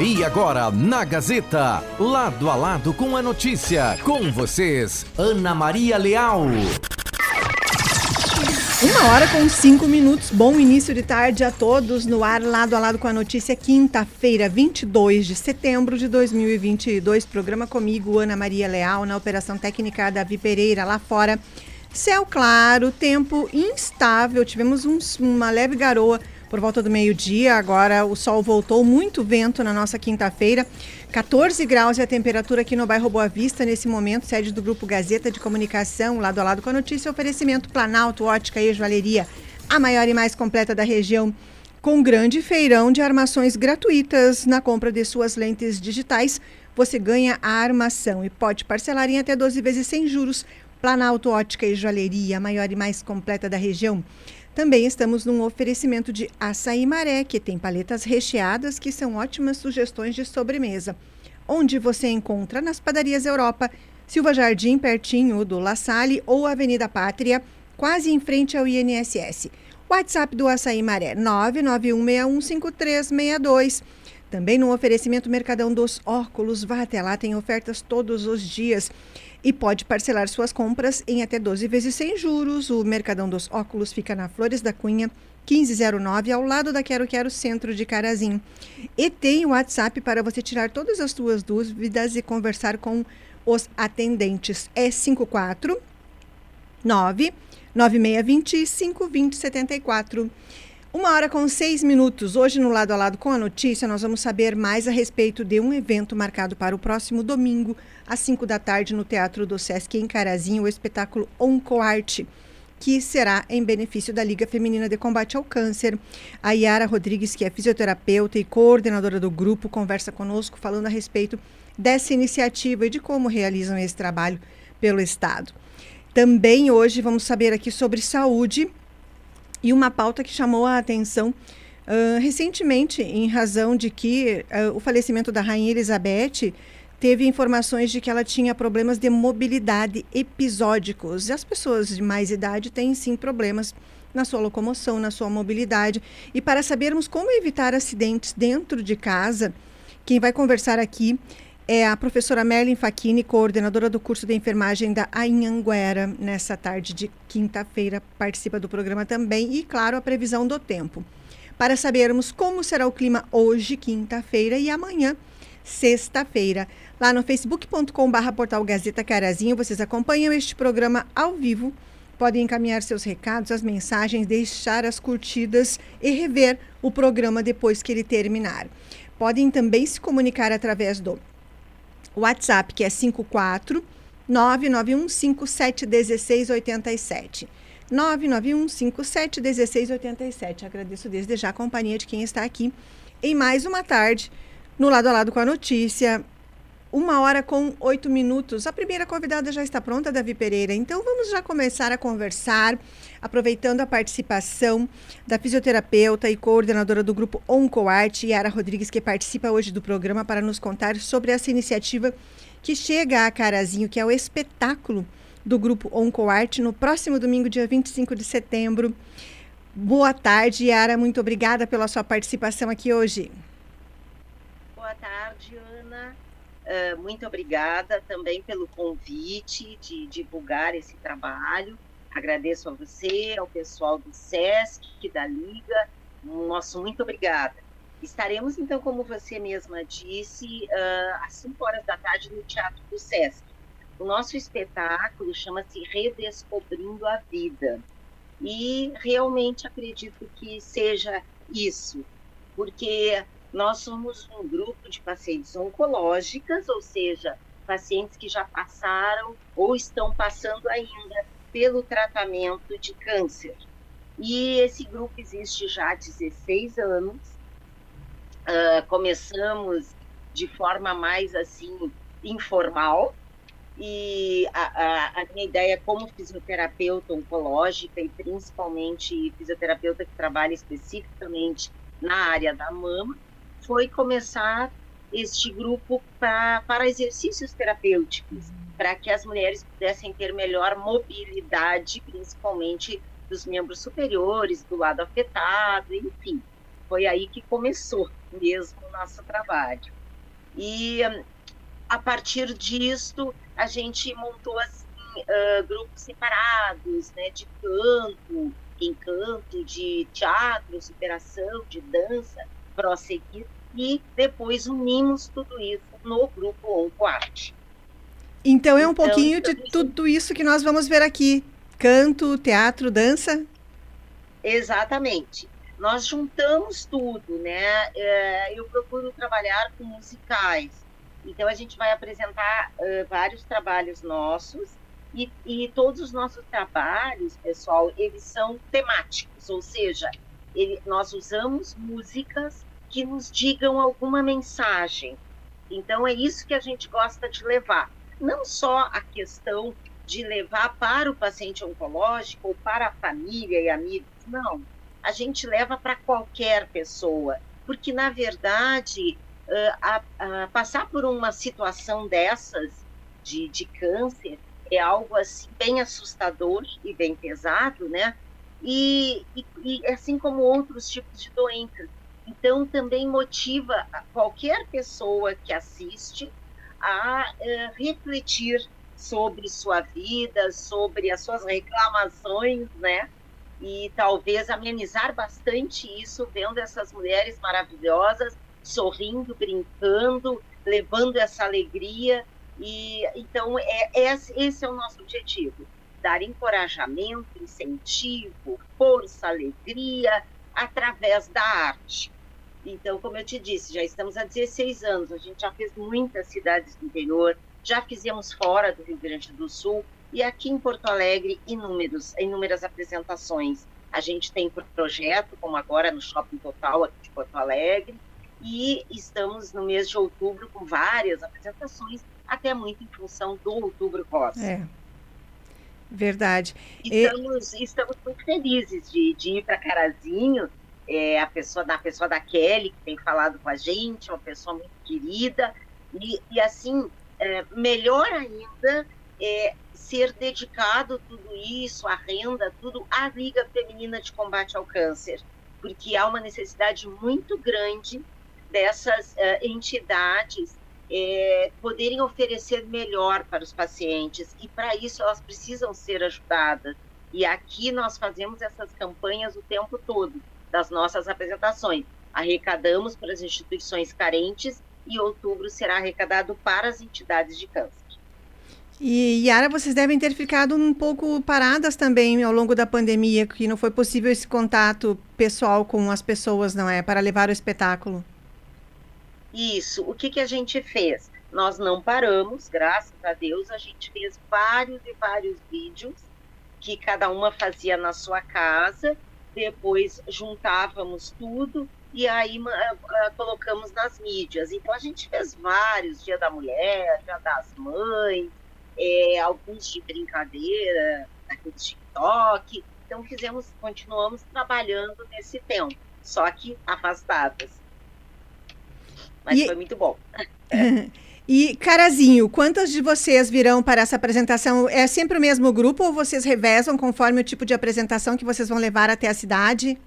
E agora, na Gazeta, lado a lado com a notícia, com vocês, Ana Maria Leal. Uma hora com cinco minutos. Bom início de tarde a todos no ar, lado a lado com a notícia. Quinta-feira, 22 de setembro de 2022. Programa comigo, Ana Maria Leal, na operação técnica Davi Pereira, lá fora. Céu claro, tempo instável. Tivemos um, uma leve garoa por volta do meio-dia. Agora o sol voltou, muito vento na nossa quinta-feira. 14 graus é a temperatura aqui no bairro Boa Vista, nesse momento, sede do Grupo Gazeta de Comunicação, lado a lado com a notícia, oferecimento Planalto, Ótica e Joalheria, a maior e mais completa da região, com grande feirão de armações gratuitas na compra de suas lentes digitais. Você ganha a armação e pode parcelar em até 12 vezes sem juros. Planalto Ótica e Joalheria, a maior e mais completa da região. Também estamos num oferecimento de açaí maré, que tem paletas recheadas que são ótimas sugestões de sobremesa. Onde você encontra nas padarias Europa, Silva Jardim, pertinho do La Salle ou Avenida Pátria, quase em frente ao INSS. WhatsApp do Açaí Maré 991615362. Também no oferecimento Mercadão dos Óculos, vá até lá, tem ofertas todos os dias e pode parcelar suas compras em até 12 vezes sem juros. O Mercadão dos Óculos fica na Flores da Cunha, 1509, ao lado da Quero Quero Centro de Carazim. E tem o WhatsApp para você tirar todas as suas dúvidas e conversar com os atendentes. É 54 9 9625 2074. Uma hora com seis minutos. Hoje, no lado a lado com a notícia, nós vamos saber mais a respeito de um evento marcado para o próximo domingo, às cinco da tarde, no Teatro do Sesc em Carazinho, o espetáculo Oncoarte, que será em benefício da Liga Feminina de Combate ao Câncer. A Yara Rodrigues, que é fisioterapeuta e coordenadora do grupo, conversa conosco falando a respeito dessa iniciativa e de como realizam esse trabalho pelo Estado. Também hoje vamos saber aqui sobre saúde e uma pauta que chamou a atenção uh, recentemente, em razão de que uh, o falecimento da Rainha Elizabeth teve informações de que ela tinha problemas de mobilidade episódicos. E as pessoas de mais idade têm sim problemas na sua locomoção, na sua mobilidade. E para sabermos como evitar acidentes dentro de casa, quem vai conversar aqui é a professora Merlin Facchini, coordenadora do curso de enfermagem da Anhanguera, nessa tarde de quinta-feira, participa do programa também e, claro, a previsão do tempo. Para sabermos como será o clima hoje, quinta-feira, e amanhã, sexta-feira. Lá no facebook.com.br portal Gazeta Carazinho, vocês acompanham este programa ao vivo. Podem encaminhar seus recados, as mensagens, deixar as curtidas e rever o programa depois que ele terminar. Podem também se comunicar através do WhatsApp, que é 54 991571687. 991571687. Agradeço desde já a companhia de quem está aqui em mais uma tarde no lado a lado com a notícia. Uma hora com oito minutos. A primeira convidada já está pronta, Davi Pereira. Então vamos já começar a conversar, aproveitando a participação da fisioterapeuta e coordenadora do grupo OncoArt, Yara Rodrigues, que participa hoje do programa para nos contar sobre essa iniciativa que chega a Carazinho, que é o espetáculo do grupo OncoArt, no próximo domingo, dia 25 de setembro. Boa tarde, Yara. Muito obrigada pela sua participação aqui hoje. Boa tarde. Uh, muito obrigada também pelo convite de divulgar esse trabalho. Agradeço a você, ao pessoal do SESC, da Liga. Nosso muito obrigada. Estaremos, então, como você mesma disse, uh, às 5 horas da tarde no Teatro do SESC. O nosso espetáculo chama-se Redescobrindo a Vida. E realmente acredito que seja isso, porque nós somos um grupo de pacientes oncológicas, ou seja, pacientes que já passaram ou estão passando ainda pelo tratamento de câncer. E esse grupo existe já há 16 anos. Uh, começamos de forma mais assim informal e a, a, a, minha ideia como fisioterapeuta oncológica e principalmente fisioterapeuta que trabalha especificamente na área da mama foi começar este grupo pra, para exercícios terapêuticos, uhum. para que as mulheres pudessem ter melhor mobilidade, principalmente dos membros superiores, do lado afetado, enfim. foi aí que começou mesmo o nosso trabalho. E a partir disso, a gente montou assim, uh, grupos separados, né, de canto, encanto, de teatro, superação, de dança, prosseguir, e depois unimos tudo isso no grupo Onco Arte. Então é um então, pouquinho de tudo isso que nós vamos ver aqui: canto, teatro, dança? Exatamente. Nós juntamos tudo, né? É, eu procuro trabalhar com musicais. Então a gente vai apresentar vários trabalhos nossos e, e, todos os nossos trabalhos, pessoal, eles são temáticos, ou seja, ele, nós usamos músicas que nos digam alguma mensagem. Então é isso que a gente gosta de levar. Não só a questão de levar para o paciente oncológico ou para a família e amigos, não. A gente leva para qualquer pessoa, porque na verdade a, a passar por uma situação dessas de, de câncer é algo assim bem assustador e bem pesado, né? E, e, e assim como outros tipos de doenças. Então, também motiva qualquer pessoa que assiste a uh, refletir sobre sua vida, sobre as suas reclamações, né? E talvez amenizar bastante isso vendo essas mulheres maravilhosas sorrindo, brincando, levando essa alegria. E então é, é, esse é o nosso objetivo: dar encorajamento, incentivo, força, alegria através da arte. Então, como eu te disse, já estamos há 16 anos, a gente já fez muitas cidades do interior, já fizemos fora do Rio Grande do Sul e aqui em Porto Alegre inúmeros, inúmeras apresentações. A gente tem projeto, como agora no Shopping Total aqui de Porto Alegre, e estamos no mês de outubro com várias apresentações, até muito em função do Outubro Rosa. É. Verdade. Estamos, e... estamos muito felizes de, de ir para Carazinho, é, a pessoa, da pessoa da Kelly, que tem falado com a gente, uma pessoa muito querida, e, e assim, é, melhor ainda é ser dedicado tudo isso, a renda, tudo à Liga Feminina de Combate ao Câncer, porque há uma necessidade muito grande dessas uh, entidades é, poderem oferecer melhor para os pacientes. E para isso elas precisam ser ajudadas. E aqui nós fazemos essas campanhas o tempo todo das nossas apresentações. Arrecadamos para as instituições carentes e outubro será arrecadado para as entidades de câncer. E Yara, vocês devem ter ficado um pouco paradas também ao longo da pandemia, que não foi possível esse contato pessoal com as pessoas, não é, para levar o espetáculo. Isso. O que, que a gente fez? Nós não paramos, graças a Deus, a gente fez vários e vários vídeos que cada uma fazia na sua casa, depois juntávamos tudo e aí uh, colocamos nas mídias. Então a gente fez vários, Dia da Mulher, Dia das Mães, é, alguns de brincadeira, aquele TikTok. Então fizemos, continuamos trabalhando nesse tempo, só que afastadas mas e... foi muito bom. E, Carazinho, quantas de vocês virão para essa apresentação? É sempre o mesmo grupo ou vocês revezam conforme o tipo de apresentação que vocês vão levar até a cidade?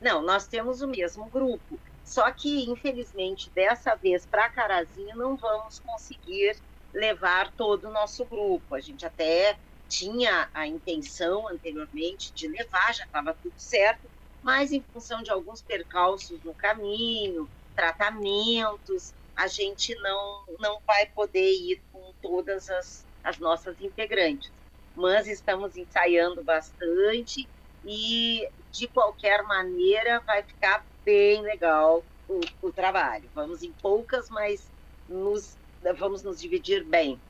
Não, nós temos o mesmo grupo. Só que, infelizmente, dessa vez para Carazinho não vamos conseguir levar todo o nosso grupo. A gente até tinha a intenção anteriormente de levar, já estava tudo certo, mas em função de alguns percalços no caminho, tratamentos, a gente não, não vai poder ir com todas as, as nossas integrantes. Mas estamos ensaiando bastante e, de qualquer maneira, vai ficar bem legal o, o trabalho. Vamos em poucas, mas nos, vamos nos dividir bem.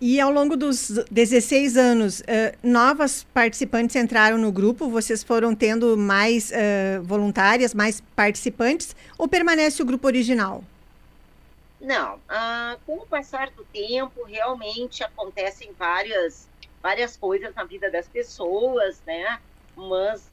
E ao longo dos 16 anos, uh, novas participantes entraram no grupo? Vocês foram tendo mais uh, voluntárias, mais participantes? Ou permanece o grupo original? Não. Uh, com o passar do tempo, realmente acontecem várias, várias coisas na vida das pessoas, né? Mas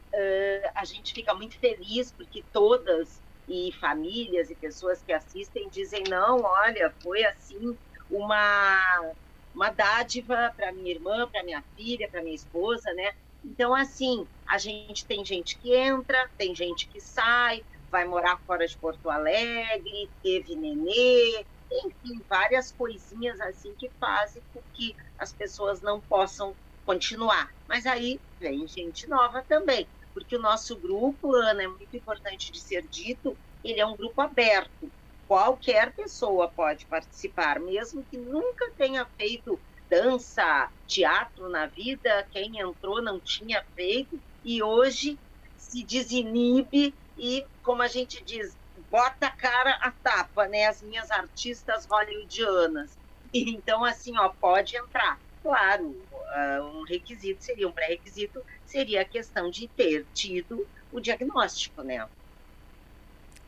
a gente fica muito feliz porque todas, e famílias e pessoas que assistem, dizem: não, olha, foi assim uma uma dádiva para minha irmã, para minha filha, para minha esposa, né? Então, assim, a gente tem gente que entra, tem gente que sai, vai morar fora de Porto Alegre, teve nenê, enfim, várias coisinhas assim que fazem com que as pessoas não possam continuar. Mas aí vem gente nova também, porque o nosso grupo, Ana, é muito importante de ser dito, ele é um grupo aberto. Qualquer pessoa pode participar, mesmo que nunca tenha feito dança, teatro na vida, quem entrou não tinha feito e hoje se desinibe e, como a gente diz, bota a cara a tapa, né? As minhas artistas hollywoodianas. Então, assim, ó, pode entrar. Claro, uh, um requisito seria, um pré-requisito seria a questão de ter tido o diagnóstico, né?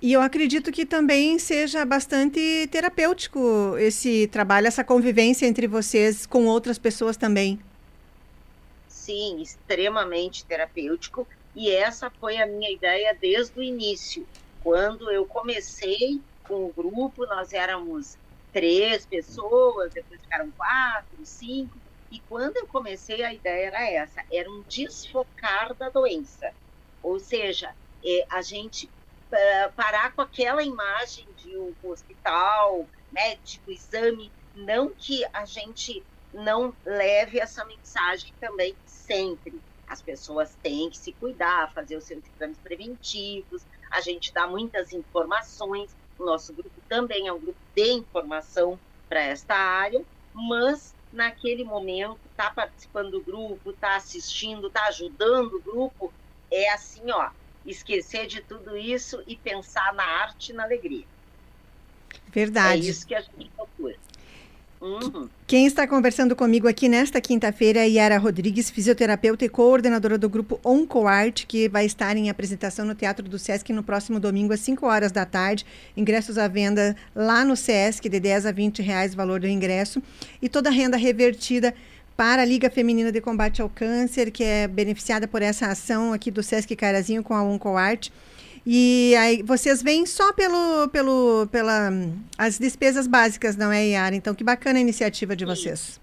E eu acredito que também seja bastante terapêutico esse trabalho, essa convivência entre vocês com outras pessoas também. Sim, extremamente terapêutico. E essa foi a minha ideia desde o início. Quando eu comecei com o grupo, nós éramos três pessoas, depois ficaram quatro, cinco. E quando eu comecei, a ideia era essa: era um desfocar da doença. Ou seja, é, a gente uh, parar com aquela imagem de um hospital, médico, exame, não que a gente não leve essa mensagem também sempre. As pessoas têm que se cuidar, fazer os seus exames preventivos, a gente dá muitas informações, o nosso grupo também é um grupo de informação para esta área, mas naquele momento, tá participando do grupo, tá assistindo, tá ajudando o grupo, é assim, ó, esquecer de tudo isso e pensar na arte e na alegria. Verdade. É isso que a gente procura. Uhum. Quem está conversando comigo aqui nesta quinta-feira é Yara Rodrigues, fisioterapeuta e coordenadora do grupo OncoArt, que vai estar em apresentação no Teatro do Sesc no próximo domingo, às 5 horas da tarde. Ingressos à venda lá no Sesc, de 10 a 20 reais valor do ingresso. E toda a renda revertida para a Liga Feminina de Combate ao Câncer, que é beneficiada por essa ação aqui do Sesc Carazinho com a OncoArt. E aí vocês vêm só pelo, pelo, pela as despesas básicas, não é, Yara? Então, que bacana a iniciativa de vocês.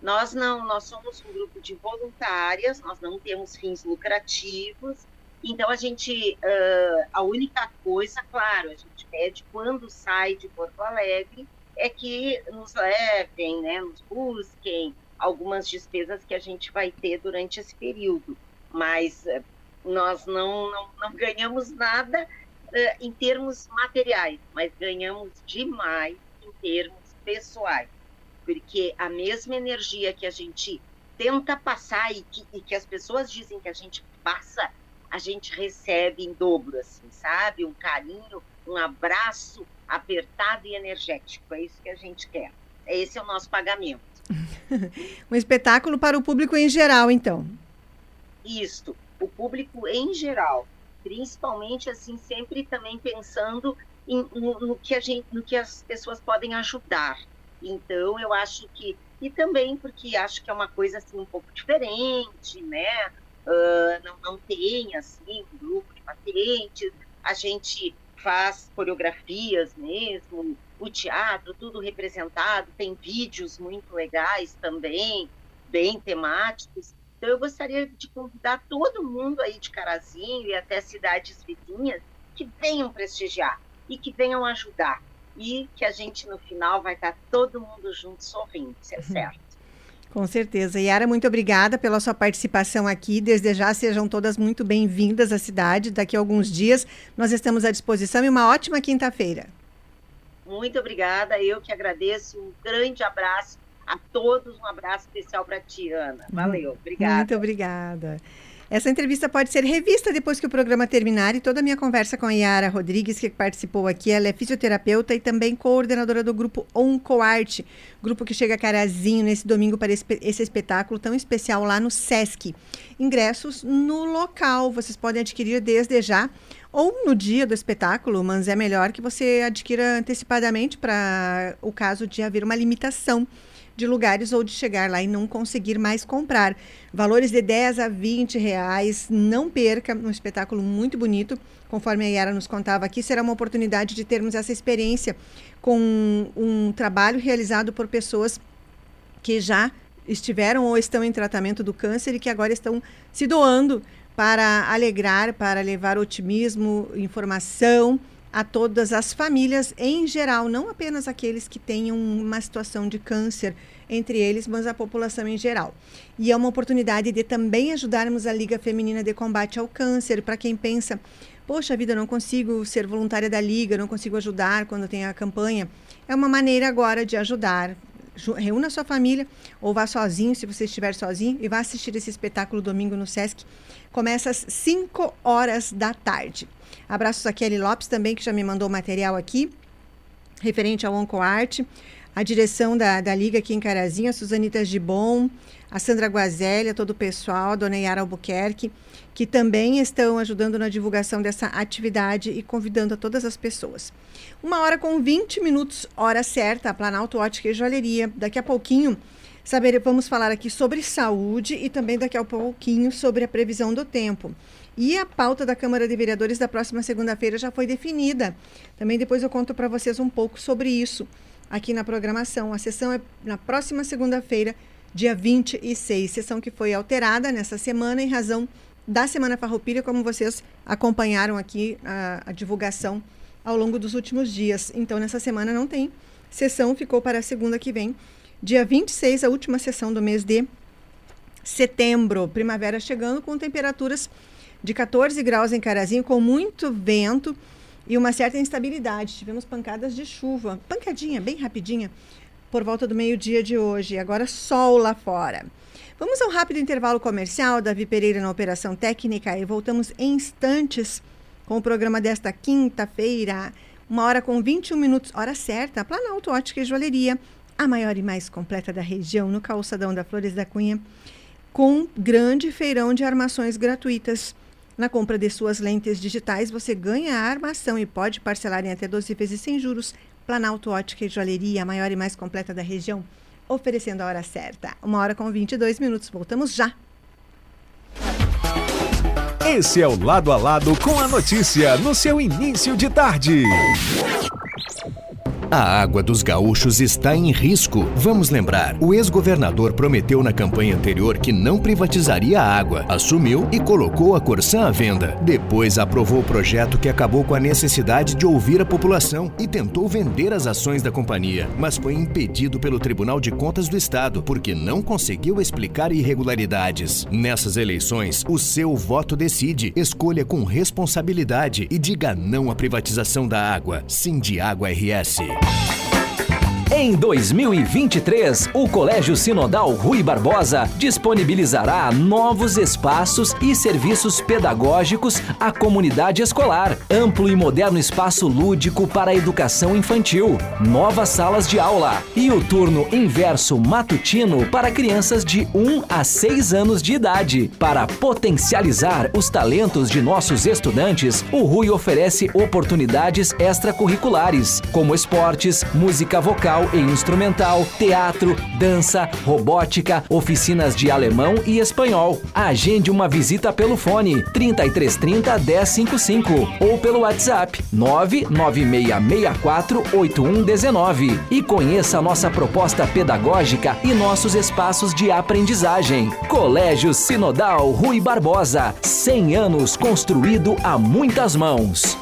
Nós não, nós somos um grupo de voluntárias, nós não temos fins lucrativos. Então, a gente, uh, a única coisa, claro, a gente pede quando sai de Porto Alegre, é que nos levem, né, nos busquem algumas despesas que a gente vai ter durante esse período. Mas nós não, não, não ganhamos nada uh, em termos materiais, mas ganhamos demais em termos pessoais. Porque a mesma energia que a gente tenta passar e que, e que as pessoas dizem que a gente passa, a gente recebe em dobro, assim, sabe? Um carinho, um abraço apertado e energético. É isso que a gente quer. Esse é o nosso pagamento. um espetáculo para o público em geral, então. Isto o público em geral, principalmente assim sempre também pensando em, no, no, que a gente, no que as pessoas podem ajudar. Então eu acho que e também porque acho que é uma coisa assim um pouco diferente, né? Uh, não, não tem assim um grupo de pacientes, a gente faz coreografias mesmo, o teatro tudo representado, tem vídeos muito legais também, bem temáticos. Então, eu gostaria de convidar todo mundo aí de Carazinho e até cidades vizinhas que venham prestigiar e que venham ajudar. E que a gente, no final, vai estar todo mundo junto sorrindo, isso é uhum. certo. Com certeza. Yara, muito obrigada pela sua participação aqui. Desde já, sejam todas muito bem-vindas à cidade. Daqui a alguns dias, nós estamos à disposição e uma ótima quinta-feira. Muito obrigada. Eu que agradeço. Um grande abraço a todos. Um abraço especial para ti, Ana. Valeu, obrigada. Muito obrigada. Essa entrevista pode ser revista depois que o programa terminar e toda a minha conversa com a Yara Rodrigues, que participou aqui, ela é fisioterapeuta e também coordenadora do grupo OncoArt, grupo que chega a Carazinho nesse domingo para esse espetáculo tão especial lá no Sesc. Ingressos no local, vocês podem adquirir desde já ou no dia do espetáculo, mas é melhor que você adquira antecipadamente para o caso de haver uma limitação de lugares ou de chegar lá e não conseguir mais comprar. Valores de 10 a 20 reais, não perca, um espetáculo muito bonito, conforme a Yara nos contava aqui, será uma oportunidade de termos essa experiência com um trabalho realizado por pessoas que já estiveram ou estão em tratamento do câncer e que agora estão se doando para alegrar, para levar otimismo, informação a todas as famílias em geral, não apenas aqueles que tenham uma situação de câncer entre eles, mas a população em geral. E é uma oportunidade de também ajudarmos a Liga Feminina de Combate ao Câncer, para quem pensa, poxa vida, não consigo ser voluntária da Liga, não consigo ajudar quando tem a campanha. É uma maneira agora de ajudar. Reúna sua família ou vá sozinho, se você estiver sozinho, e vá assistir esse espetáculo domingo no Sesc. Começa às 5 horas da tarde. Abraços a Kelly Lopes também, que já me mandou material aqui, referente ao OncoArt. A direção da, da Liga aqui em Carazinho, a Suzanita Gibon, a Sandra Guazelli, todo o pessoal, a dona Yara Albuquerque, que também estão ajudando na divulgação dessa atividade e convidando a todas as pessoas. Uma hora com 20 minutos, hora certa, Planalto Ótica e Joalheria. Daqui a pouquinho saber, vamos falar aqui sobre saúde e também daqui a pouquinho sobre a previsão do tempo. E a pauta da Câmara de Vereadores da próxima segunda-feira já foi definida. Também depois eu conto para vocês um pouco sobre isso aqui na programação. A sessão é na próxima segunda-feira, dia 26. Sessão que foi alterada nessa semana em razão da Semana Farroupilha, como vocês acompanharam aqui a, a divulgação ao longo dos últimos dias. Então, nessa semana não tem sessão, ficou para a segunda que vem, dia 26, a última sessão do mês de setembro. Primavera chegando com temperaturas de 14 graus em Carazinho, com muito vento e uma certa instabilidade. Tivemos pancadas de chuva, pancadinha, bem rapidinha, por volta do meio-dia de hoje. Agora sol lá fora. Vamos a um rápido intervalo comercial. Davi Pereira na Operação Técnica e voltamos em instantes com o programa desta quinta-feira. Uma hora com 21 minutos, hora certa, Planalto Ótica e Joalheria, a maior e mais completa da região, no calçadão da Flores da Cunha, com grande feirão de armações gratuitas. Na compra de suas lentes digitais, você ganha a armação e pode parcelar em até 12 vezes sem juros. Planalto Ótica e Joalheria, a maior e mais completa da região, oferecendo a hora certa. Uma hora com 22 minutos. Voltamos já. Esse é o Lado a Lado com a notícia no seu início de tarde. A água dos gaúchos está em risco. Vamos lembrar, o ex-governador prometeu na campanha anterior que não privatizaria a água, assumiu e colocou a Corsã à venda. Depois aprovou o projeto que acabou com a necessidade de ouvir a população e tentou vender as ações da companhia, mas foi impedido pelo Tribunal de Contas do Estado porque não conseguiu explicar irregularidades. Nessas eleições, o seu voto decide. Escolha com responsabilidade e diga não à privatização da água. Sim de Água RS. Hey! Em 2023, o Colégio Sinodal Rui Barbosa disponibilizará novos espaços e serviços pedagógicos à comunidade escolar. Amplo e moderno espaço lúdico para a educação infantil, novas salas de aula e o turno inverso matutino para crianças de 1 a 6 anos de idade. Para potencializar os talentos de nossos estudantes, o Rui oferece oportunidades extracurriculares, como esportes, música vocal e instrumental, teatro, dança, robótica, oficinas de alemão e espanhol. Agende uma visita pelo fone 3330 1055 ou pelo WhatsApp 99664 8119 e conheça nossa proposta pedagógica e nossos espaços de aprendizagem. Colégio Sinodal Rui Barbosa, 100 anos construído a muitas mãos.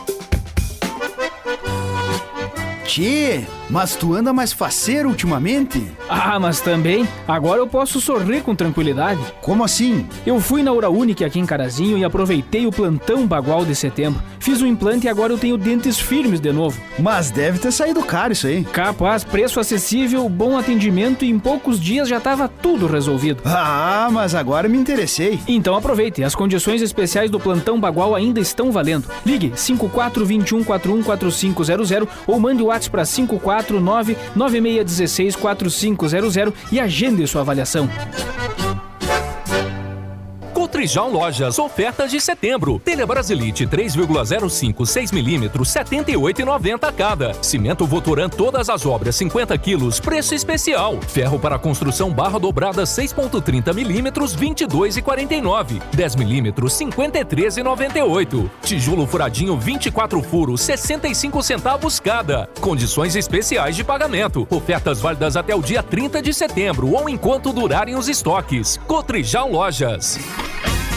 Tchê, mas tu anda mais faceiro ultimamente? Ah, mas também, agora eu posso sorrir com tranquilidade. Como assim? Eu fui na Ura Única aqui em Carazinho e aproveitei o plantão bagual de setembro. Fiz o implante e agora eu tenho dentes firmes de novo. Mas deve ter saído caro isso aí. Capaz, preço acessível, bom atendimento e em poucos dias já estava tudo resolvido. Ah, mas agora me interessei. Então aproveite, as condições especiais do plantão bagual ainda estão valendo. Ligue 5421414500 ou mande o WhatsApp para 549 9616 4500 e agende sua avaliação. Cotrijal Lojas, ofertas de setembro. Telha Brasilite 3,05 6 mm 78,90 cada. Cimento Votoran todas as obras 50 quilos, preço especial. Ferro para construção barra dobrada 6,30 mm 22,49. 10 mm 53,98. Tijolo furadinho 24 furos 65 centavos cada. Condições especiais de pagamento. Ofertas válidas até o dia 30 de setembro ou enquanto durarem os estoques. Cotrijal Lojas.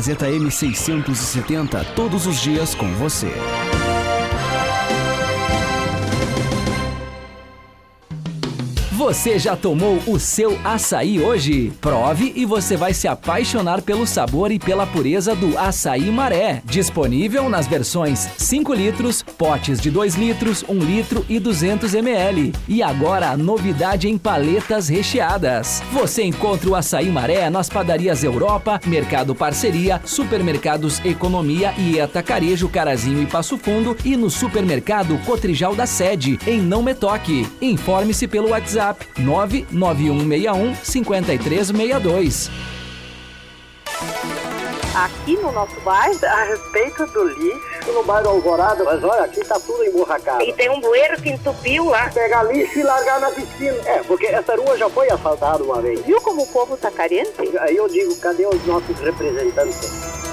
Gazeta M670, todos os dias com você. Você já tomou o seu açaí hoje? Prove e você vai se apaixonar pelo sabor e pela pureza do açaí maré. Disponível nas versões 5 litros, potes de 2 litros, 1 litro e 200 ml. E agora a novidade em paletas recheadas. Você encontra o açaí maré nas padarias Europa, Mercado Parceria, Supermercados Economia e Atacarejo Carazinho e Passo Fundo e no supermercado Cotrijal da Sede, em Não Me Toque. Informe-se pelo WhatsApp WhatsApp 99161 5362. Aqui no nosso bairro, a respeito do lixo. No bairro Alvorada, mas olha, aqui tá tudo emburracado. E tem um bueiro que entupiu lá. Pegar lixo e largar na piscina. É, porque essa rua já foi asfaltada uma vez. Viu como o povo tá carente? Aí eu digo, cadê os nossos representantes?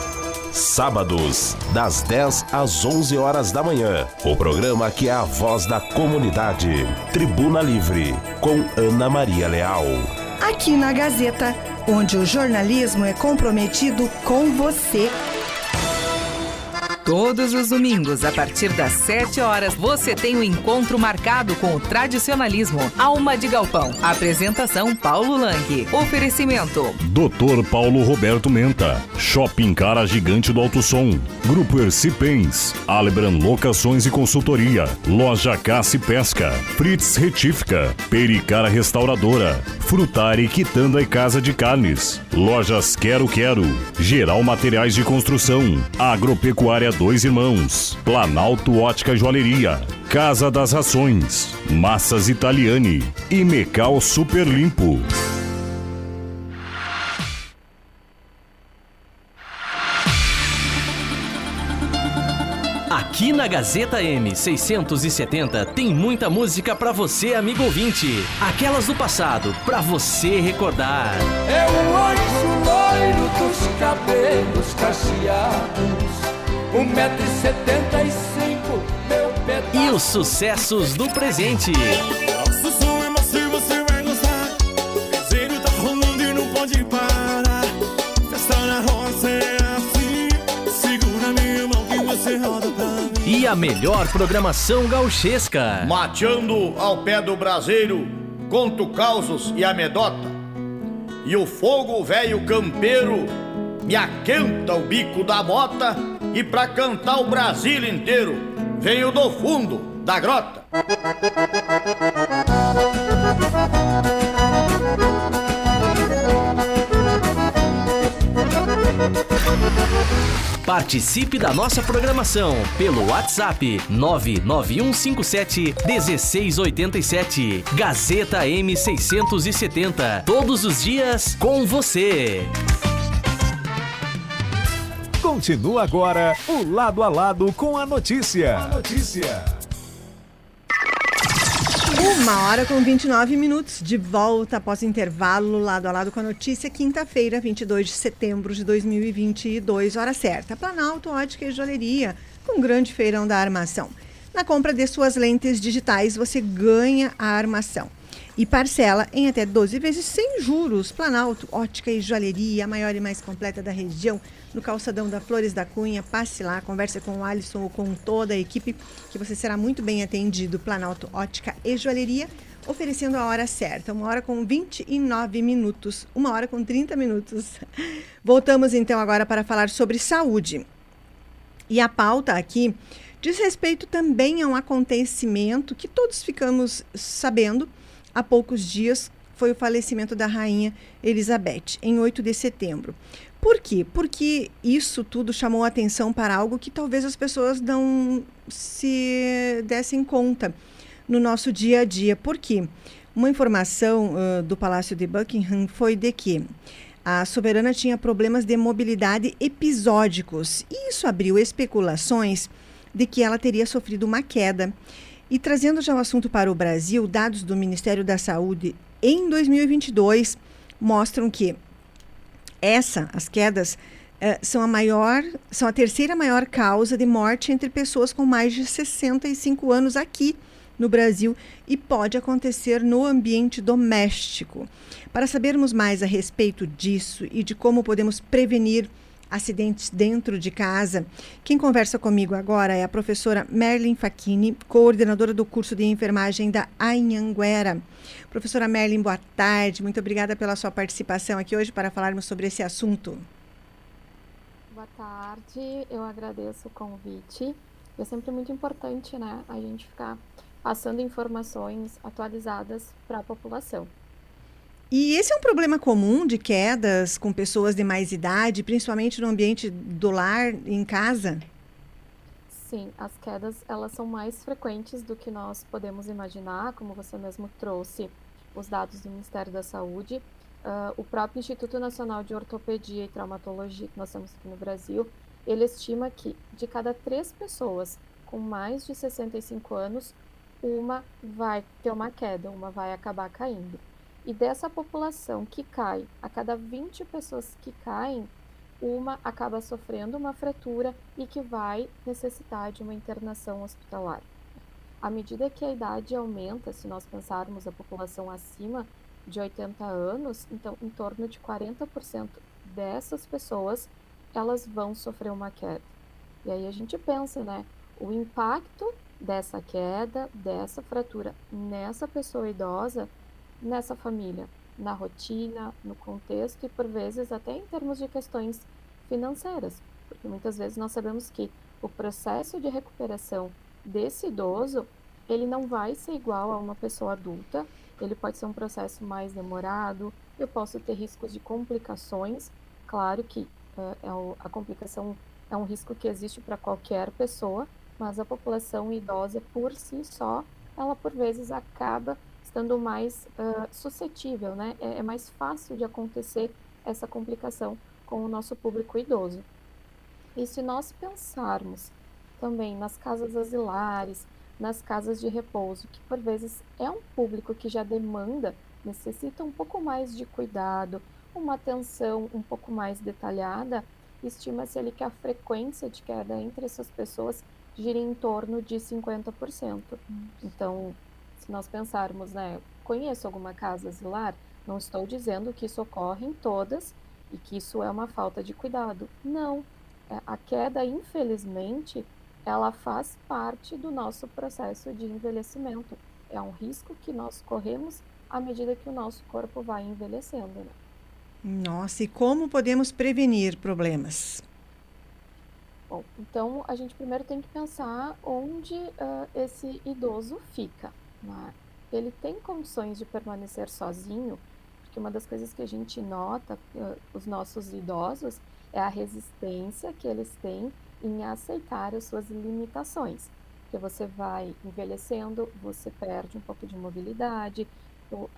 Sábados, das 10 às 11 horas da manhã. O programa que é a voz da comunidade. Tribuna Livre, com Ana Maria Leal. Aqui na Gazeta, onde o jornalismo é comprometido com você. Todos os domingos, a partir das 7 horas, você tem um encontro marcado com o tradicionalismo. Alma de Galpão. Apresentação Paulo Lang. Oferecimento. Doutor Paulo Roberto Menta. Shopping Cara Gigante do Alto Som. Grupo Ercipens. Alebran Locações e Consultoria. Loja Caça Pesca. Fritz Retífica. Pericara Restauradora. Frutari Quitanda e Casa de Carnes. Lojas Quero Quero. Geral Materiais de Construção. Agropecuária Dois Irmãos, Planalto Ótica Joalheria, Casa das Rações, Massas Italiane e Mecal Super Limpo. Aqui na Gazeta M670 tem muita música para você, amigo ouvinte. Aquelas do passado, para você recordar. É o anjo loiro dos cabelos cacheados um metro e setenta e cinco, meu pedaço. E os sucessos do presente. Nosso som é macio, você vai gostar. Desenho tá rolando e não pode parar. Festa na roça é assim. Segura minha mão que você roda pra mim. E a melhor programação gauchesca. Mateando ao pé do braseiro, conto causos e amedota. E o fogo velho campeiro me aquenta o bico da mota e pra cantar o Brasil inteiro, venho do fundo da grota. Participe da nossa programação pelo WhatsApp 99157 1687. Gazeta M670. Todos os dias com você. Continua agora o lado a lado com a notícia. A notícia. Uma hora com 29 minutos, de volta após intervalo, lado a lado com a notícia, quinta-feira, 22 de setembro de 2022, hora certa. Planalto, ótica e joalheria, com grande feirão da armação. Na compra de suas lentes digitais, você ganha a armação e parcela em até 12 vezes sem juros. Planalto, ótica e joalheria, a maior e mais completa da região, no calçadão da Flores da Cunha. Passe lá, converse com o Alisson ou com toda a equipe, que você será muito bem atendido. Planalto, ótica e joalheria, oferecendo a hora certa, uma hora com 29 minutos, uma hora com 30 minutos. Voltamos então agora para falar sobre saúde. E a pauta aqui diz respeito também a um acontecimento que todos ficamos sabendo há poucos dias foi o falecimento da rainha Elizabeth, em 8 de setembro. Por quê? Porque isso tudo chamou atenção para algo que talvez as pessoas não se dessem conta no nosso dia a dia. Por quê? Uma informação uh, do Palácio de Buckingham foi de que a soberana tinha problemas de mobilidade episódicos. E isso abriu especulações de que ela teria sofrido uma queda. E trazendo já o assunto para o Brasil, dados do Ministério da Saúde em 2022 mostram que essa, as quedas, eh, são a maior, são a terceira maior causa de morte entre pessoas com mais de 65 anos aqui no Brasil e pode acontecer no ambiente doméstico. Para sabermos mais a respeito disso e de como podemos prevenir acidentes dentro de casa. Quem conversa comigo agora é a professora Merlin Facchini, coordenadora do curso de enfermagem da Anhanguera. Professora Merlin, boa tarde. Muito obrigada pela sua participação aqui hoje para falarmos sobre esse assunto. Boa tarde, eu agradeço o convite. É sempre muito importante, né, a gente ficar passando informações atualizadas para a população. E esse é um problema comum de quedas com pessoas de mais idade, principalmente no ambiente do lar, em casa? Sim, as quedas elas são mais frequentes do que nós podemos imaginar, como você mesmo trouxe os dados do Ministério da Saúde. Uh, o próprio Instituto Nacional de Ortopedia e Traumatologia que nós temos aqui no Brasil, ele estima que de cada três pessoas com mais de 65 anos, uma vai ter uma queda, uma vai acabar caindo. E dessa população que cai, a cada 20 pessoas que caem, uma acaba sofrendo uma fratura e que vai necessitar de uma internação hospitalar. À medida que a idade aumenta, se nós pensarmos a população acima de 80 anos, então em torno de 40% dessas pessoas elas vão sofrer uma queda. E aí a gente pensa, né, o impacto dessa queda, dessa fratura nessa pessoa idosa nessa família, na rotina, no contexto e por vezes até em termos de questões financeiras, porque muitas vezes nós sabemos que o processo de recuperação desse idoso, ele não vai ser igual a uma pessoa adulta, ele pode ser um processo mais demorado, eu posso ter riscos de complicações, claro que uh, é a complicação é um risco que existe para qualquer pessoa, mas a população idosa por si só, ela por vezes acaba estando mais uh, suscetível, né? É, é mais fácil de acontecer essa complicação com o nosso público idoso. E se nós pensarmos também nas casas asilares, nas casas de repouso, que por vezes é um público que já demanda, necessita um pouco mais de cuidado, uma atenção um pouco mais detalhada, estima-se ali que a frequência de queda entre essas pessoas gira em torno de 50%. Então, se nós pensarmos, né, conheço alguma casa asilar, não estou dizendo que isso ocorre em todas e que isso é uma falta de cuidado. Não. É, a queda, infelizmente, ela faz parte do nosso processo de envelhecimento. É um risco que nós corremos à medida que o nosso corpo vai envelhecendo. Né? Nossa, e como podemos prevenir problemas? Bom, então a gente primeiro tem que pensar onde uh, esse idoso fica. Né? Ele tem condições de permanecer sozinho, porque uma das coisas que a gente nota, uh, os nossos idosos, é a resistência que eles têm em aceitar as suas limitações. Porque você vai envelhecendo, você perde um pouco de mobilidade,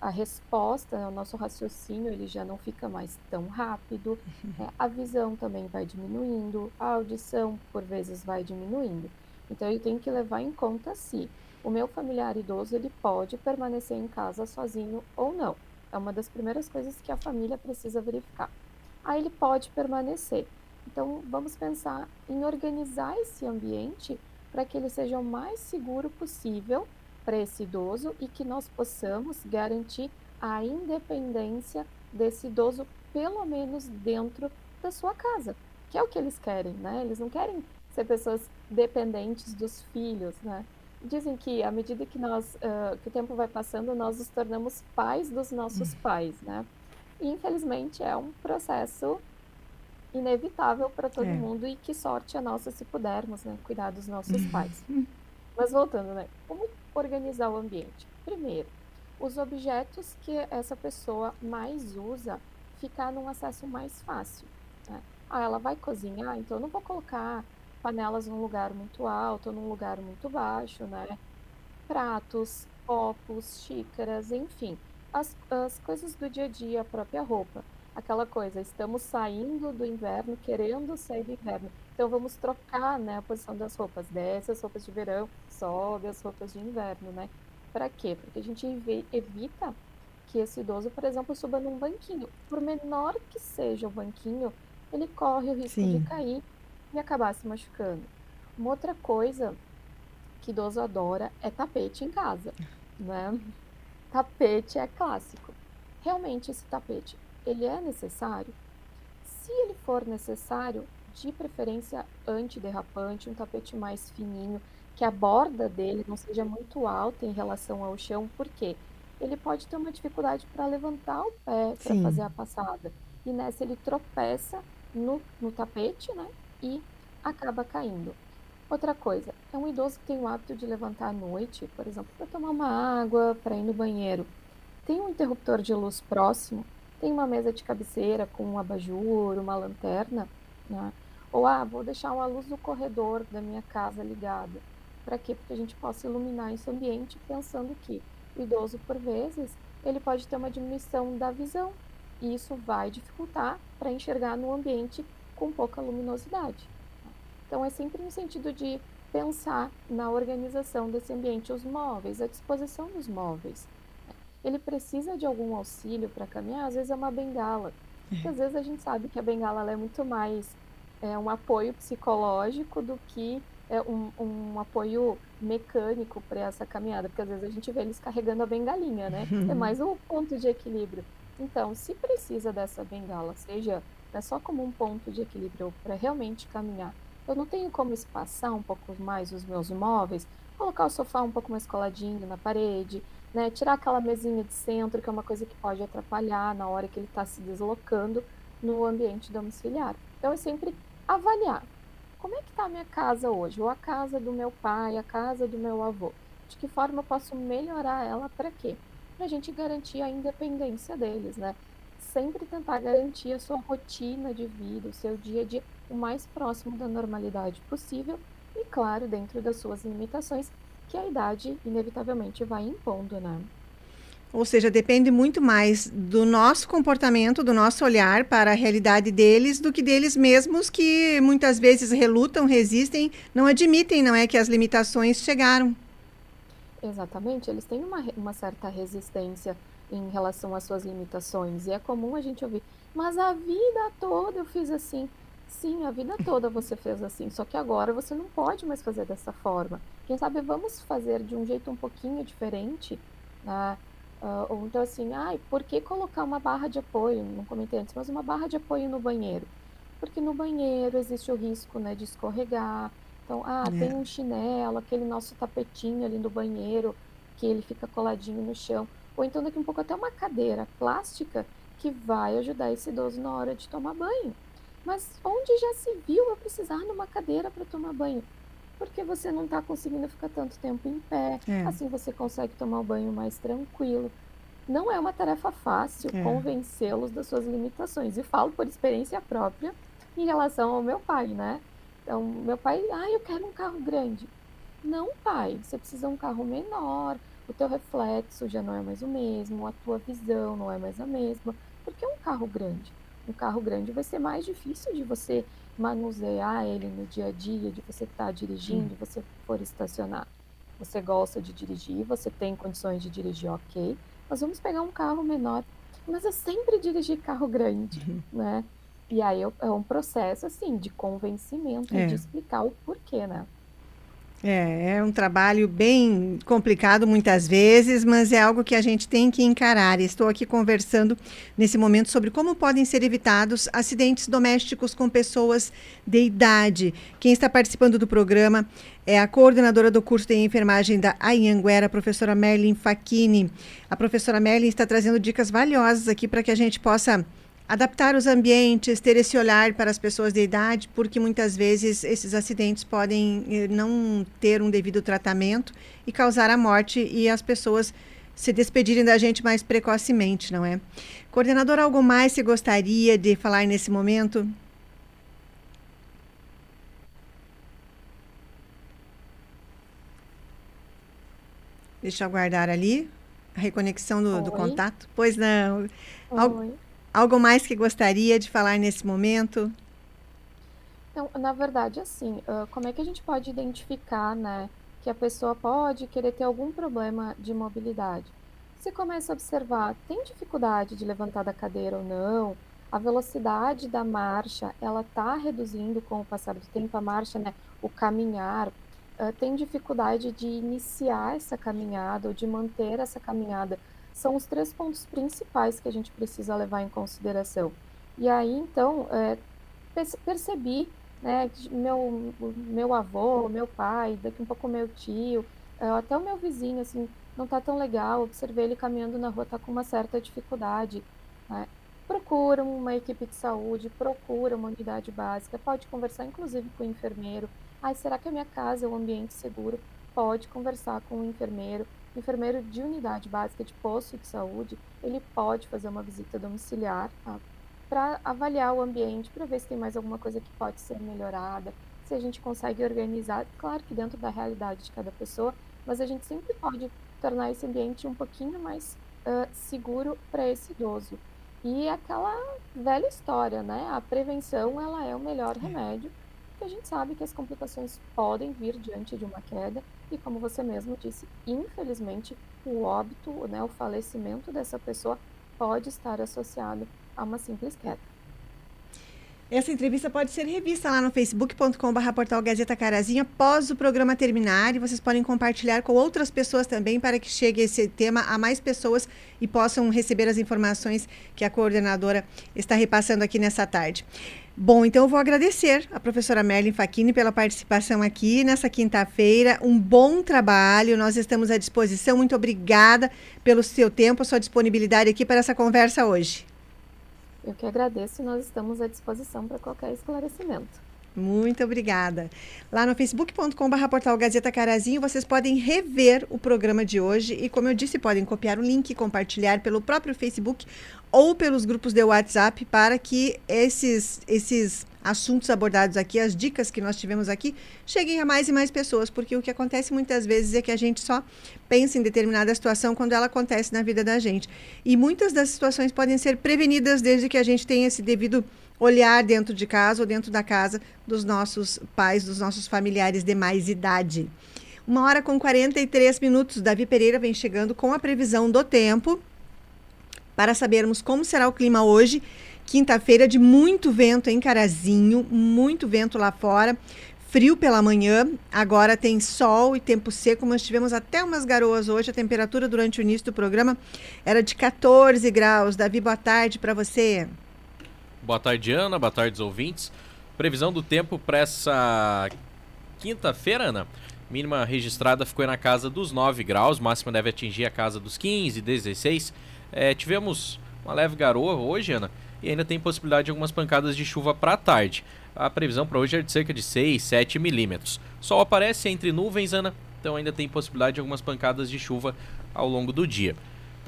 a resposta, o nosso raciocínio, ele já não fica mais tão rápido, é, a visão também vai diminuindo, a audição, por vezes, vai diminuindo. Então, eu tenho que levar em conta se o meu familiar idoso ele pode permanecer em casa sozinho ou não. É uma das primeiras coisas que a família precisa verificar. Aí ele pode permanecer. Então, vamos pensar em organizar esse ambiente para que ele seja o mais seguro possível para esse idoso e que nós possamos garantir a independência desse idoso, pelo menos dentro da sua casa, que é o que eles querem, né? Eles não querem ser pessoas dependentes dos filhos, né? Dizem que à medida que nós, uh, que o tempo vai passando, nós nos tornamos pais dos nossos pais, né? E infelizmente é um processo inevitável para todo É. mundo e que sorte a nossa se pudermos, né, cuidar dos nossos pais. Mas voltando, né, como organizar o ambiente? Primeiro, os objetos que essa pessoa mais usa ficar num acesso mais fácil. Né? Ah, ela vai cozinhar, então eu não vou colocar panelas num lugar muito alto ou num lugar muito baixo, né? Pratos, copos, xícaras, enfim, as, as coisas do dia a dia, a própria roupa. Aquela coisa, estamos saindo do inverno, querendo sair do inverno. Então vamos trocar, né, a posição das roupas. Desce as roupas de verão, sobe as roupas de inverno, né? Para quê? Porque a gente evi- evita que esse idoso, por exemplo, suba num banquinho. Por menor que seja o banquinho, ele corre o risco Sim. de cair e acabar se machucando. Uma outra coisa que idoso adora é tapete em casa, né? Tapete é clássico. Realmente esse tapete, ele é necessário? Se ele for necessário, de preferência antiderrapante, um tapete mais fininho, que a borda dele não seja muito alta em relação ao chão, porque ele pode ter uma dificuldade para levantar o pé para fazer a passada. E nessa ele tropeça no, no tapete, né? E acaba caindo. Outra coisa, é um idoso que tem o hábito de levantar à noite, por exemplo, para tomar uma água, para ir no banheiro. Tem um interruptor de luz próximo, tem uma mesa de cabeceira com um abajur, uma lanterna, né? Ou, ah, vou deixar uma luz no corredor da minha casa ligada. Para quê? Porque a gente possa iluminar esse ambiente pensando que o idoso, por vezes, ele pode ter uma diminuição da visão. E isso vai dificultar para enxergar no ambiente com pouca luminosidade. Então, é sempre no sentido de pensar na organização desse ambiente, os móveis, a disposição dos móveis. Ele precisa de algum auxílio para caminhar, às vezes é uma bengala. Porque às vezes a gente sabe que a bengala é muito mais é, um apoio psicológico do que é, um, um apoio mecânico para essa caminhada, porque às vezes a gente vê eles carregando a bengalinha, né? É mais um ponto de equilíbrio. Então, se precisa dessa bengala, seja né, só como um ponto de equilíbrio para realmente caminhar, eu não tenho como espaçar um pouco mais os meus móveis, colocar o sofá um pouco mais coladinho na parede, né? Tirar aquela mesinha de centro, que é uma coisa que pode atrapalhar na hora que ele está se deslocando no ambiente domiciliar. Então, é sempre avaliar como é que está a minha casa hoje, ou a casa do meu pai, a casa do meu avô. De que forma eu posso melhorar ela para quê? Para a gente garantir a independência deles, né? Sempre tentar garantir a sua rotina de vida, o seu dia a dia o mais próximo da normalidade possível e, claro, dentro das suas limitações que a idade inevitavelmente vai impondo, né? Ou seja, depende muito mais do nosso comportamento, do nosso olhar para a realidade deles, do que deles mesmos, que muitas vezes relutam, resistem, não admitem, não é, que as limitações chegaram. Exatamente, eles têm uma, uma certa resistência em relação às suas limitações. E é comum a gente ouvir, mas a vida toda eu fiz assim. Sim, a vida toda você fez assim, só que agora você não pode mais fazer dessa forma. Quem sabe vamos fazer de um jeito um pouquinho diferente, né? Ah, ou então assim, ai, por que colocar uma barra de apoio? Não comentei antes, mas uma barra de apoio no banheiro. Porque no banheiro existe o risco, né, de escorregar. Então, ah, É. tem um chinelo, aquele nosso tapetinho ali no banheiro, que ele fica coladinho no chão. Ou então daqui um pouco até uma cadeira plástica que vai ajudar esse idoso na hora de tomar banho. Mas onde já se viu eu precisar numa cadeira para tomar banho? Porque você não está conseguindo ficar tanto tempo em pé, É. assim você consegue tomar o banho mais tranquilo. Não é uma tarefa fácil É. convencê-los das suas limitações. E falo por experiência própria em relação ao meu pai, né? Então, meu pai, ah, eu quero um carro grande. Não, pai, você precisa de um carro menor, o teu reflexo já não é mais o mesmo, a tua visão não é mais a mesma, porque é um carro grande. Um carro grande vai ser mais difícil de você manusear ele no dia a dia, de você estar dirigindo, de você for estacionar. você gosta de dirigir, você tem condições de dirigir ok, mas vamos pegar um carro menor. Mas eu sempre dirigi carro grande, Uhum. né? E aí eu- é um processo, assim, de convencimento, É. de explicar o porquê, né? É, é um trabalho bem complicado muitas vezes, mas é algo que a gente tem que encarar. Estou aqui conversando nesse momento sobre como podem ser evitados acidentes domésticos com pessoas de idade. Quem está participando do programa é a coordenadora do curso de enfermagem da Anhanguera, a professora Merlin Facchini. A professora Merlin está trazendo dicas valiosas aqui para que a gente possa adaptar os ambientes, ter esse olhar para as pessoas de idade, porque muitas vezes esses acidentes podem eh, não ter um devido tratamento e causar a morte e as pessoas se despedirem da gente mais precocemente, não é? Coordenador, algo mais você gostaria de falar nesse momento? Deixa eu aguardar ali a reconexão do, do contato. Pois não. Al- Oi. Algo mais que gostaria de falar nesse momento? Então, na verdade, assim, como é que a gente pode identificar, né, que a pessoa pode querer ter algum problema de mobilidade? Você começa a observar, tem dificuldade de levantar da cadeira ou não? A velocidade da marcha, ela está reduzindo com o passar do tempo, a marcha, né, o caminhar, tem dificuldade de iniciar essa caminhada ou de manter essa caminhada. São os três pontos principais que a gente precisa levar em consideração. E aí, então, é, perce- percebi, né, meu, meu avô, meu pai, daqui um pouco meu tio, eh, até o meu vizinho, assim, não tá tão legal, observei ele caminhando na rua, tá com uma certa dificuldade, né? Procura uma equipe de saúde, procura uma unidade básica, pode conversar inclusive com o enfermeiro. Ai, será que a minha casa é um ambiente seguro? Pode conversar com o enfermeiro. Enfermeiro de unidade básica de posto de saúde, ele pode fazer uma visita domiciliar, tá? para avaliar o ambiente, para ver se tem mais alguma coisa que pode ser melhorada, se a gente consegue organizar, claro que dentro da realidade de cada pessoa, mas a gente sempre pode tornar esse ambiente um pouquinho mais ah, seguro para esse idoso. E aquela velha história, né? A prevenção, ela é o melhor remédio, porque a gente sabe que as complicações podem vir diante de uma queda, e como você mesmo disse, infelizmente, o óbito, né, o falecimento dessa pessoa pode estar associado a uma simples queda. Essa entrevista pode ser revista lá no facebook.com.br portal Gazeta Carazinho após o programa terminar e vocês podem compartilhar com outras pessoas também para que chegue esse tema a mais pessoas e possam receber as informações que a coordenadora está repassando aqui nessa tarde. Bom, então eu vou agradecer a professora Merlin Facchini pela participação aqui nessa quinta-feira. Um bom trabalho, nós estamos à disposição. Muito obrigada pelo seu tempo, a sua disponibilidade aqui para essa conversa hoje. Eu que agradeço e nós estamos à disposição para qualquer esclarecimento. Muito obrigada. Lá no facebook.com.br portal Gazeta Carazinho, vocês podem rever o programa de hoje e, como eu disse, podem copiar o link e compartilhar pelo próprio Facebook ou pelos grupos de WhatsApp para que esses, esses assuntos abordados aqui, as dicas que nós tivemos aqui, cheguem a mais e mais pessoas, porque o que acontece muitas vezes é que a gente só pensa em determinada situação quando ela acontece na vida da gente. E muitas das situações podem ser prevenidas desde que a gente tenha esse devido olhar dentro de casa ou dentro da casa dos nossos pais, dos nossos familiares de mais idade. Uma hora com 43 minutos, Davi Pereira vem chegando com a previsão do tempo para sabermos como será o clima hoje, quinta-feira de muito vento em Carazinho, muito vento lá fora, frio pela manhã, agora tem sol e tempo seco, mas tivemos até umas garoas hoje, a temperatura durante o início do programa era de 14 graus. Davi, boa tarde para você. Boa tarde, Ana. Boa tarde, os ouvintes. Previsão do tempo para essa quinta-feira, Ana. Mínima registrada ficou na casa dos 9 graus, máxima deve atingir a casa dos 15, 16. É, tivemos uma leve garoa hoje, Ana, e ainda tem possibilidade de algumas pancadas de chuva para a tarde. A previsão para hoje é de cerca de 6, 7 milímetros. Sol aparece entre nuvens, Ana, então ainda tem possibilidade de algumas pancadas de chuva ao longo do dia.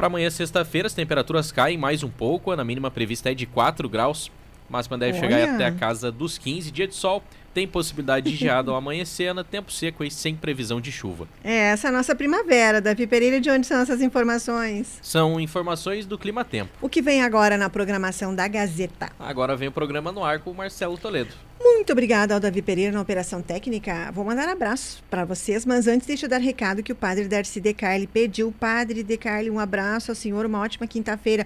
Para amanhã, sexta-feira, as temperaturas caem mais um pouco. A mínima prevista é de 4 graus. Máxima deve chegar Olha! até a casa dos 15. Dia de sol, tem possibilidade de geada ao amanhecer. Ana, tempo seco e sem previsão de chuva. É, essa é a nossa primavera. Davi Pereira, de onde são essas informações? São informações do Clima Tempo. O que vem agora na programação da Gazeta? Agora vem o programa no ar com o Marcelo Toledo. Muito Muito obrigada ao Davi Pereira na Operação Técnica. Vou mandar abraço para vocês, mas antes deixa eu dar recado que o padre Darcy De Carli pediu. Padre De Carli, um abraço ao senhor, uma ótima quinta-feira.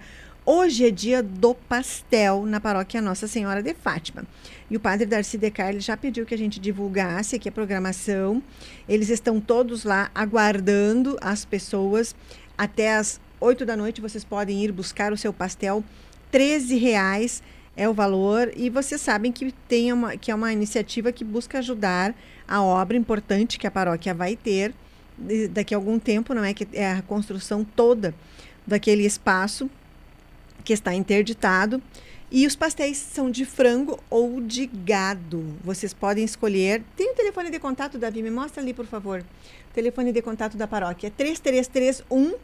Hoje é dia do pastel na paróquia Nossa Senhora de Fátima. E o padre Darcy De Carli já pediu que a gente divulgasse aqui a programação. Eles estão todos lá aguardando as pessoas. Até as 8 da noite vocês podem ir buscar o seu pastel. 13 reais é o valor e vocês sabem que tem uma, que é uma iniciativa que busca ajudar a obra importante que a paróquia vai ter daqui a algum tempo, não é que é a construção toda daquele espaço que está interditado e os pastéis são de frango ou de gado. Vocês podem escolher. Tem o telefone de contato, Davi? Me mostra ali, por favor. O telefone de contato da paróquia é 3331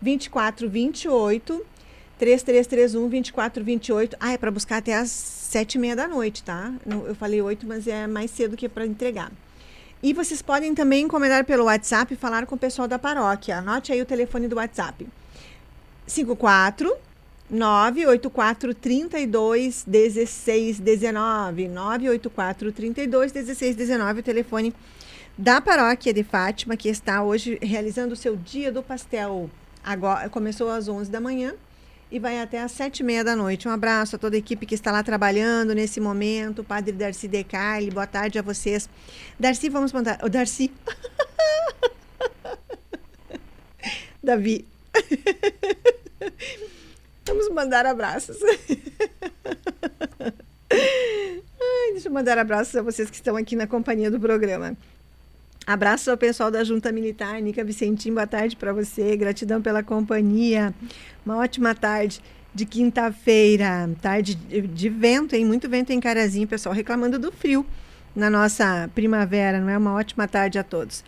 2428 3331 2428. Ah, é para buscar até as sete e meia da noite, tá? Eu falei oito, mas é mais cedo que para entregar. E vocês podem também encomendar pelo WhatsApp e falar com o pessoal da paróquia. Anote aí o telefone do WhatsApp. 54 984 32 16 19. 984 32 16 19, o telefone da paróquia de Fátima, que está hoje realizando o seu dia do pastel. Agora, começou às 11 da manhã e vai até às sete e meia da noite. Um abraço a toda a equipe que está lá trabalhando nesse momento. Padre Darcy Decarli, boa tarde a vocês. Darcy, vamos mandar. O Darcy. Davi. vamos mandar abraços. Ai, deixa eu mandar abraços a vocês que estão aqui na companhia do programa. Abraço ao pessoal da Junta Militar, Nica Vicentim, boa tarde para você, gratidão pela companhia. Uma ótima tarde de quinta-feira, tarde de vento, hein? Muito vento em Carazinho, pessoal reclamando do frio na nossa primavera, não é? Uma ótima tarde a todos.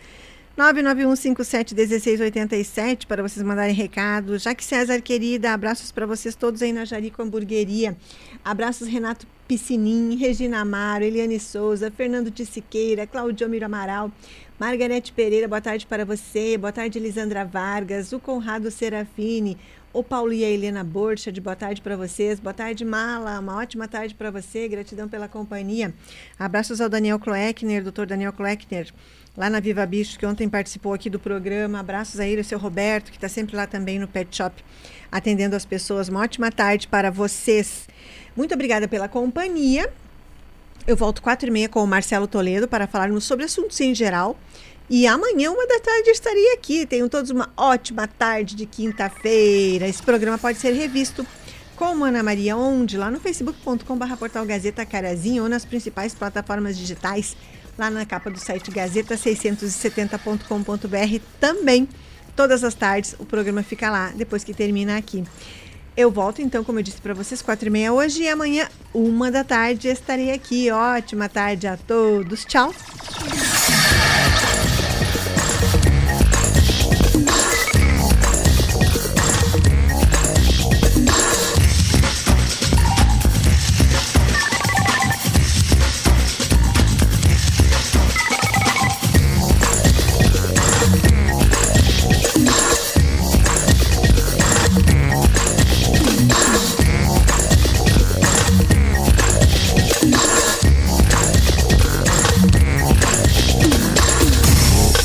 991571687 para vocês mandarem recado. Jaque César, querida, abraços para vocês todos aí na Jarico Hamburgueria. Abraços Renato Piscinim, Regina Amaro, Eliane Souza, Fernando Tissiqueira, Claudio Miro Amaral, Margarete Pereira, boa tarde para você. Boa tarde, Elisandra Vargas, o Conrado Serafini, o Paulo e a Helena Borcha, de boa tarde para vocês. Boa tarde, Mala, uma ótima tarde para você. Gratidão pela companhia. Abraços ao Daniel Kloekner, doutor Daniel Kloekner, lá na Viva Bicho, que ontem participou aqui do programa. Abraços a ele, seu Roberto, que está sempre lá também no Pet Shop, atendendo as pessoas. Uma ótima tarde para vocês. Muito obrigada pela companhia. Eu volto quatro e meia com o Marcelo Toledo para falarmos sobre assuntos em geral. E amanhã, uma da tarde, estarei aqui. Tenham todos uma ótima tarde de quinta-feira. Esse programa pode ser revisto com Ana Maria onde? Lá no facebook.com.br portal Gazeta Carazinho ou nas principais plataformas digitais, lá na capa do site gazeta670.com.br também. Todas as tardes o programa fica lá depois que termina aqui. Eu volto então, como eu disse para vocês, quatro e meia hoje e amanhã, uma da tarde, estarei aqui. Ótima tarde a todos. Tchau.